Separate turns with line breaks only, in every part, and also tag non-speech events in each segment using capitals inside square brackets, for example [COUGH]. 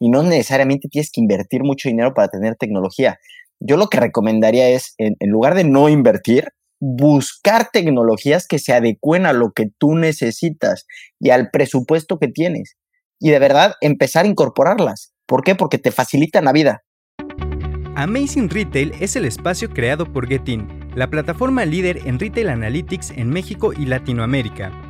y no necesariamente tienes que invertir mucho dinero para tener tecnología. Yo lo que recomendaría es, en, lugar de no invertir, buscar tecnologías que se adecuen a lo que tú necesitas y al presupuesto que tienes. Y de verdad empezar a incorporarlas. ¿Por qué? Porque te facilitan la vida.
Amazing Retail es el espacio creado por Getin, la plataforma líder en retail analytics en México y Latinoamérica.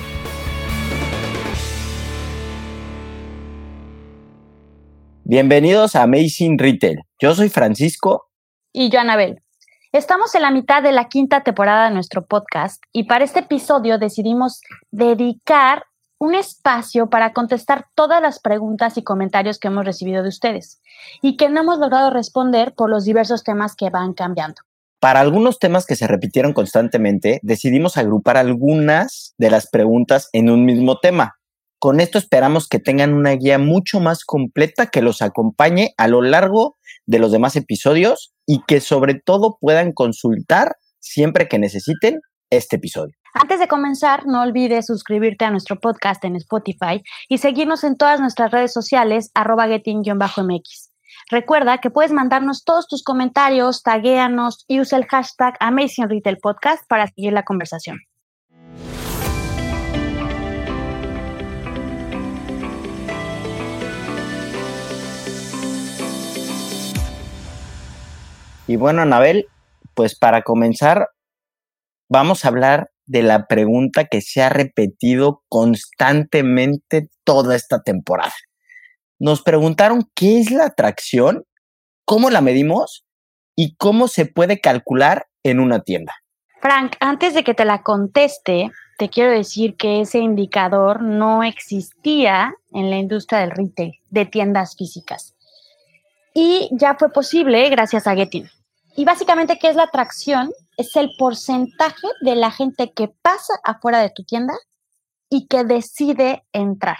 Bienvenidos a Amazing Retail. Yo soy Francisco.
Y yo, Anabel. Estamos en la mitad de la quinta temporada de nuestro podcast y para este episodio decidimos dedicar un espacio para contestar todas las preguntas y comentarios que hemos recibido de ustedes y que no hemos logrado responder por los diversos temas que van cambiando.
Para algunos temas que se repitieron constantemente, decidimos agrupar algunas de las preguntas en un mismo tema. Con esto esperamos que tengan una guía mucho más completa que los acompañe a lo largo de los demás episodios y que sobre todo puedan consultar siempre que necesiten este episodio.
Antes de comenzar, no olvides suscribirte a nuestro podcast en Spotify y seguirnos en todas nuestras redes sociales, arroba getting-mx. Recuerda que puedes mandarnos todos tus comentarios, taguéanos y usa el hashtag Amazing Retail Podcast para seguir la conversación.
Y bueno, Anabel, pues para comenzar, vamos a hablar de la pregunta que se ha repetido constantemente toda esta temporada. Nos preguntaron qué es la atracción, cómo la medimos y cómo se puede calcular en una tienda.
Frank, antes de que te la conteste, te quiero decir que ese indicador no existía en la industria del retail, de tiendas físicas. Y ya fue posible gracias a Getin. Y básicamente, ¿qué es la atracción? Es el porcentaje de la gente que pasa afuera de tu tienda y que decide entrar.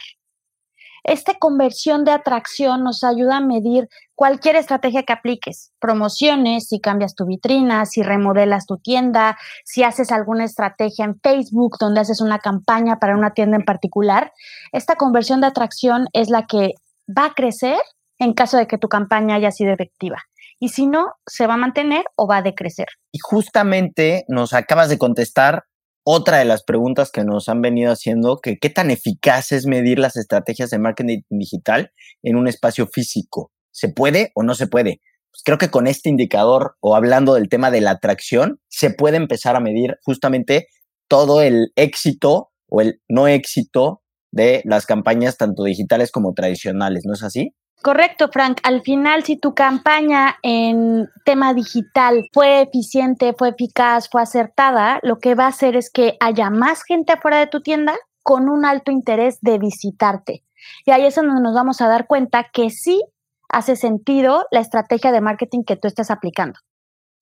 Esta conversión de atracción nos ayuda a medir cualquier estrategia que apliques, promociones, si cambias tu vitrina, si remodelas tu tienda, si haces alguna estrategia en Facebook donde haces una campaña para una tienda en particular. Esta conversión de atracción es la que va a crecer en caso de que tu campaña haya sido efectiva y si no, se va a mantener o va a decrecer.
Y justamente nos acabas de contestar otra de las preguntas que nos han venido haciendo, que qué tan eficaz es medir las estrategias de marketing digital en un espacio físico. ¿Se puede o no se puede? Pues creo que con este indicador o hablando del tema de la atracción, se puede empezar a medir justamente todo el éxito o el no éxito de las campañas tanto digitales como tradicionales, ¿no es así?
Correcto, Frank. Al final, si tu campaña en tema digital fue eficiente, fue eficaz, fue acertada, lo que va a hacer es que haya más gente afuera de tu tienda con un alto interés de visitarte. Y ahí es donde nos vamos a dar cuenta que sí hace sentido la estrategia de marketing que tú estás aplicando.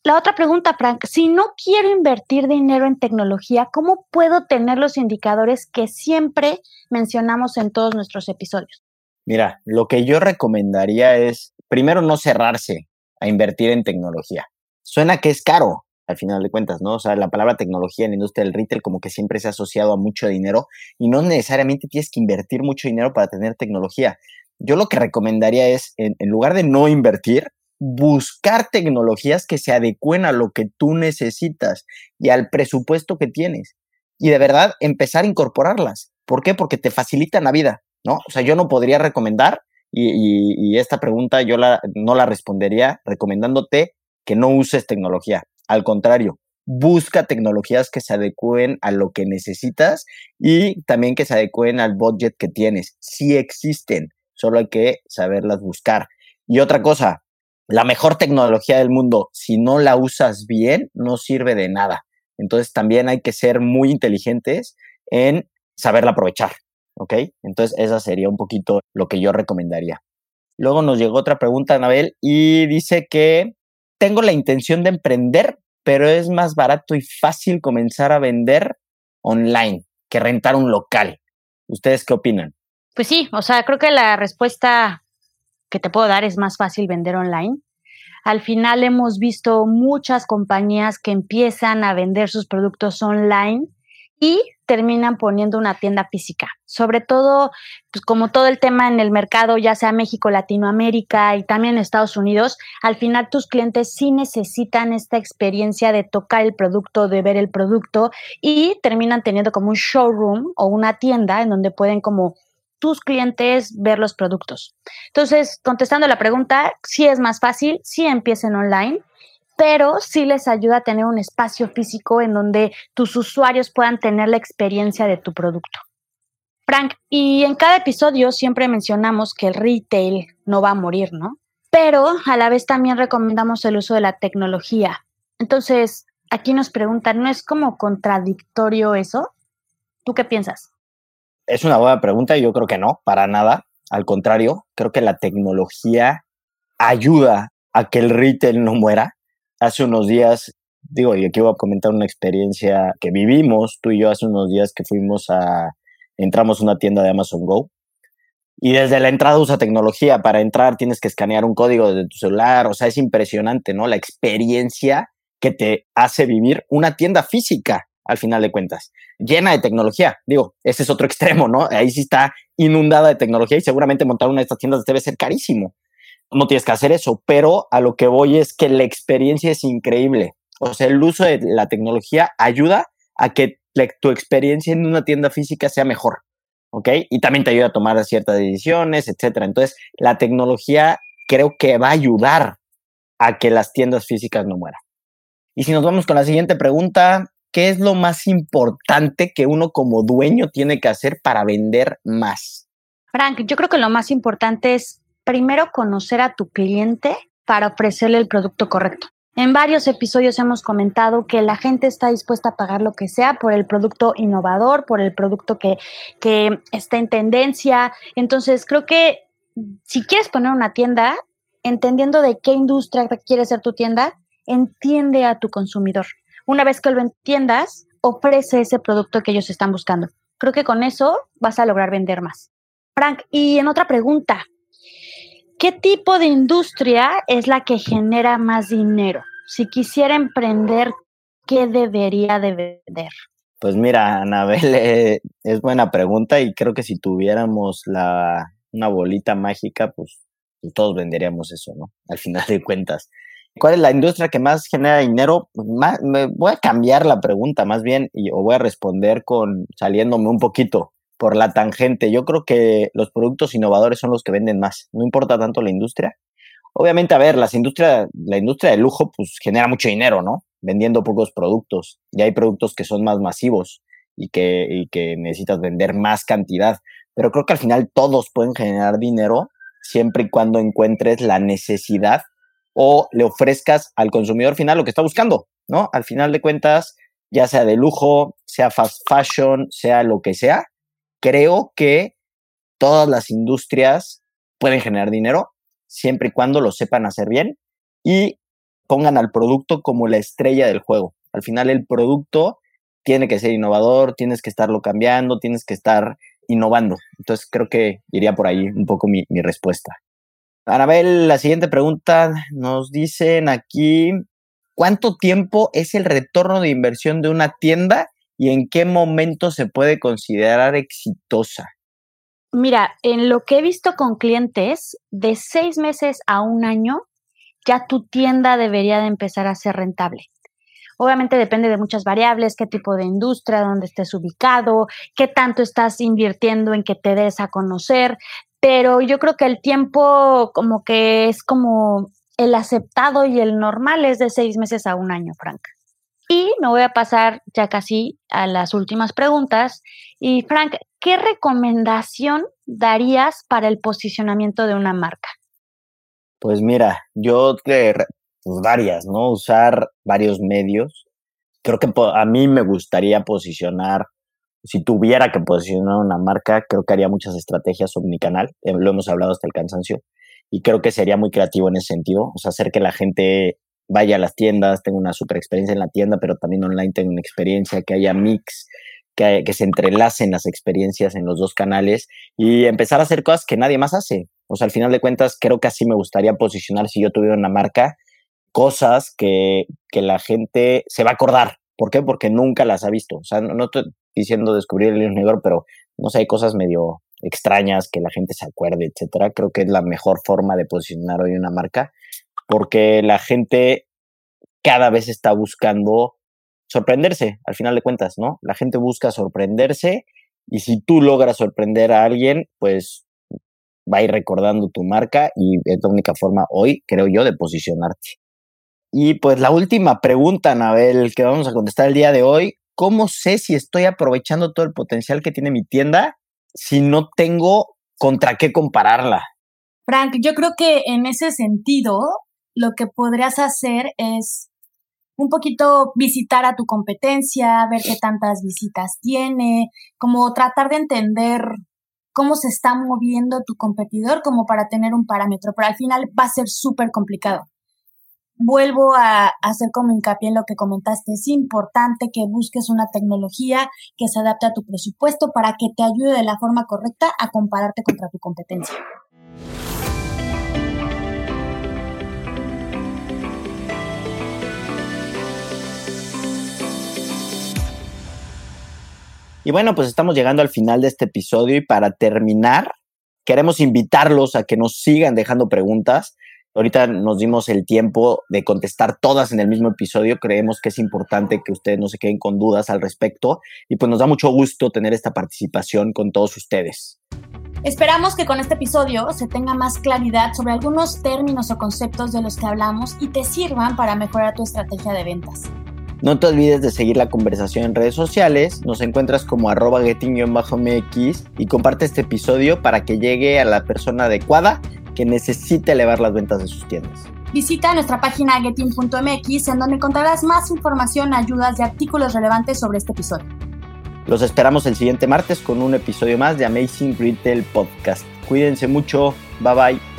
La otra pregunta, Frank, si no quiero invertir dinero en tecnología, ¿cómo puedo tener los indicadores que siempre mencionamos en todos nuestros episodios?
Mira, lo que yo recomendaría es, primero, no cerrarse a invertir en tecnología. Suena que es caro, al final de cuentas, ¿no? O sea, la palabra tecnología en la industria del retail como que siempre se ha asociado a mucho dinero y no necesariamente tienes que invertir mucho dinero para tener tecnología. Yo lo que recomendaría es, en, lugar de no invertir, buscar tecnologías que se adecuen a lo que tú necesitas y al presupuesto que tienes. Y de verdad empezar a incorporarlas. ¿Por qué? Porque te facilitan la vida. ¿No? O sea, yo no podría recomendar, y, esta pregunta yo la, no la respondería recomendándote que no uses tecnología. Al contrario, busca tecnologías que se adecúen a lo que necesitas y también que se adecúen al budget que tienes. Sí existen, solo hay que saberlas buscar. Y otra cosa, la mejor tecnología del mundo, si no la usas bien, no sirve de nada. Entonces también hay que ser muy inteligentes en saberla aprovechar. ¿Ok? Entonces, esa sería un poquito lo que yo recomendaría. Luego nos llegó otra pregunta, Anabel, y dice que tengo la intención de emprender, pero es más barato y fácil comenzar a vender online que rentar un local. ¿Ustedes qué opinan?
Pues sí, o sea, creo que la respuesta que te puedo dar es más fácil vender online. Al final hemos visto muchas compañías que empiezan a vender sus productos online y terminan poniendo una tienda física. Sobre todo, pues como todo el tema en el mercado, ya sea México, Latinoamérica y también Estados Unidos, al final tus clientes sí necesitan esta experiencia de tocar el producto, de ver el producto y terminan teniendo como un showroom o una tienda en donde pueden como tus clientes ver los productos. Entonces, contestando la pregunta, sí es más fácil, sí empiecen online, pero sí les ayuda a tener un espacio físico en donde tus usuarios puedan tener la experiencia de tu producto. Frank, y en cada episodio siempre mencionamos que el retail no va a morir, ¿no? Pero a la vez también recomendamos el uso de la tecnología. Entonces, aquí nos preguntan, ¿no es como contradictorio eso? ¿Tú qué piensas?
Es una buena pregunta y yo creo que no, para nada. Al contrario, creo que la tecnología ayuda a que el retail no muera hace unos días, digo, y aquí voy a comentar una experiencia que vivimos tú y yo hace unos días que fuimos a, entramos a una tienda de Amazon Go. Y desde la entrada usa tecnología. Para entrar tienes que escanear un código desde tu celular. O sea, es impresionante, ¿no? La experiencia que te hace vivir una tienda física, al final de cuentas, llena de tecnología. Digo, ese es otro [LAUGHS] extremo, ¿no? Ahí sí está inundada de tecnología y seguramente montar una de estas tiendas debe ser carísimo no tienes que hacer eso, pero a lo que voy es que la experiencia es increíble. O sea, el uso de la tecnología ayuda a que tu experiencia en una tienda física sea mejor, ¿ok? Y también te ayuda a tomar ciertas decisiones, etcétera. Entonces, la tecnología creo que va a ayudar a que las tiendas físicas no mueran. Y si nos vamos con la siguiente pregunta, ¿qué es lo más importante que uno como dueño tiene que hacer para vender más?
Frank, yo creo que lo más importante es primero conocer a tu cliente para ofrecerle el producto correcto. En varios episodios hemos comentado que la gente está dispuesta a pagar lo que sea por el producto innovador, por el producto que, que está en tendencia. Entonces, creo que si quieres poner una tienda, entendiendo de qué industria quiere ser tu tienda, entiende a tu consumidor. Una vez que lo entiendas, ofrece ese producto que ellos están buscando. Creo que con eso vas a lograr vender más. Frank, y en otra pregunta, ¿Qué tipo de industria es la que genera más dinero? Si quisiera emprender, ¿qué debería de vender?
Pues mira, Anabel, [LAUGHS] eh, es buena pregunta y creo que si tuviéramos la, una bolita mágica, pues, pues todos venderíamos eso, ¿no? [LAUGHS] Al final de cuentas. ¿Cuál es la industria que más genera dinero? Pues me voy a cambiar la pregunta más bien y voy a responder con saliéndome un poquito por la tangente. Yo creo que los productos innovadores son los que venden más. No importa tanto la industria. Obviamente, a ver, las industria, la industria de lujo pues genera mucho dinero, ¿no? Vendiendo pocos productos. Y hay productos que son más masivos y que, y que necesitas vender más cantidad. Pero creo que al final todos pueden generar dinero siempre y cuando encuentres la necesidad o le ofrezcas al consumidor final lo que está buscando, ¿no? Al final de cuentas, ya sea de lujo, sea fast fashion, sea lo que sea, creo que todas las industrias pueden generar dinero siempre y cuando lo sepan hacer bien y pongan al producto como la estrella del juego. Al final el producto tiene que ser innovador, tienes que estarlo cambiando, tienes que estar innovando. Entonces creo que iría por ahí un poco mi, mi respuesta. Anabel, la siguiente pregunta nos dicen aquí, ¿cuánto tiempo es el retorno de inversión de una tienda y en qué momento se puede considerar exitosa?
Mira, en lo que he visto con clientes, de seis meses a un año, ya tu tienda debería de empezar a ser rentable. Obviamente depende de muchas variables, qué tipo de industria, dónde estés ubicado, qué tanto estás invirtiendo en que te des a conocer, pero yo creo que el tiempo como que es como el aceptado y el normal es de seis meses a un año, Frank. Y me voy a pasar ya casi a las últimas preguntas. Y Frank, ¿qué recomendación darías para el posicionamiento de una marca?
Pues mira, yo te, pues varias, ¿no? Usar varios medios. Creo que a mí me gustaría posicionar, si tuviera que posicionar una marca, creo que haría muchas estrategias omnicanal, eh, lo hemos hablado hasta el cansancio. y creo que sería muy creativo en ese sentido, o sea, hacer que la gente vaya a las tiendas, tenga una super experiencia en la tienda, pero también online tenga una experiencia, que haya mix, que, que, se entrelacen las experiencias en los dos canales y empezar a hacer cosas que nadie más hace. O sea, al final de cuentas, creo que así me gustaría posicionar si yo tuviera una marca, cosas que, que la gente se va a acordar. ¿Por qué? Porque nunca las ha visto. O sea, no, no estoy diciendo descubrir el libro negro, pero no sé, hay cosas medio extrañas que la gente se acuerde, etcétera. Creo que es la mejor forma de posicionar hoy una marca porque la gente cada vez está buscando sorprenderse, al final de cuentas, ¿no? La gente busca sorprenderse y si tú logras sorprender a alguien, pues va a ir recordando tu marca y es la única forma hoy, creo yo, de posicionarte. Y pues la última pregunta, Anabel, que vamos a contestar el día de hoy, ¿cómo sé si estoy aprovechando todo el potencial que tiene mi tienda si no tengo contra qué compararla?
Frank, yo creo que en ese sentido, lo que podrías hacer es un poquito visitar a tu competencia, ver qué tantas visitas tiene, como tratar de entender cómo se está moviendo tu competidor como para tener un parámetro, pero al final va a ser súper complicado. Vuelvo a hacer como hincapié en lo que comentaste, es importante que busques una tecnología que se adapte a tu presupuesto para que te ayude de la forma correcta a compararte contra tu competencia.
Y bueno, pues estamos llegando al final de este episodio y para terminar, queremos invitarlos a que nos sigan dejando preguntas. Ahorita nos dimos el tiempo de contestar todas en el mismo episodio. Creemos que es importante que ustedes no se queden con dudas al respecto y pues nos da mucho gusto tener esta participación con todos ustedes.
Esperamos que con este episodio se tenga más claridad sobre algunos términos o conceptos de los que hablamos y te sirvan para mejorar tu estrategia de ventas.
No te olvides de seguir la conversación en redes sociales, nos encuentras como arroba getting-mx y comparte este episodio para que llegue a la persona adecuada que necesite elevar las ventas de sus tiendas.
Visita nuestra página getting.mx en donde encontrarás más información, ayudas y artículos relevantes sobre este episodio.
Los esperamos el siguiente martes con un episodio más de Amazing Retail Podcast. Cuídense mucho, bye bye.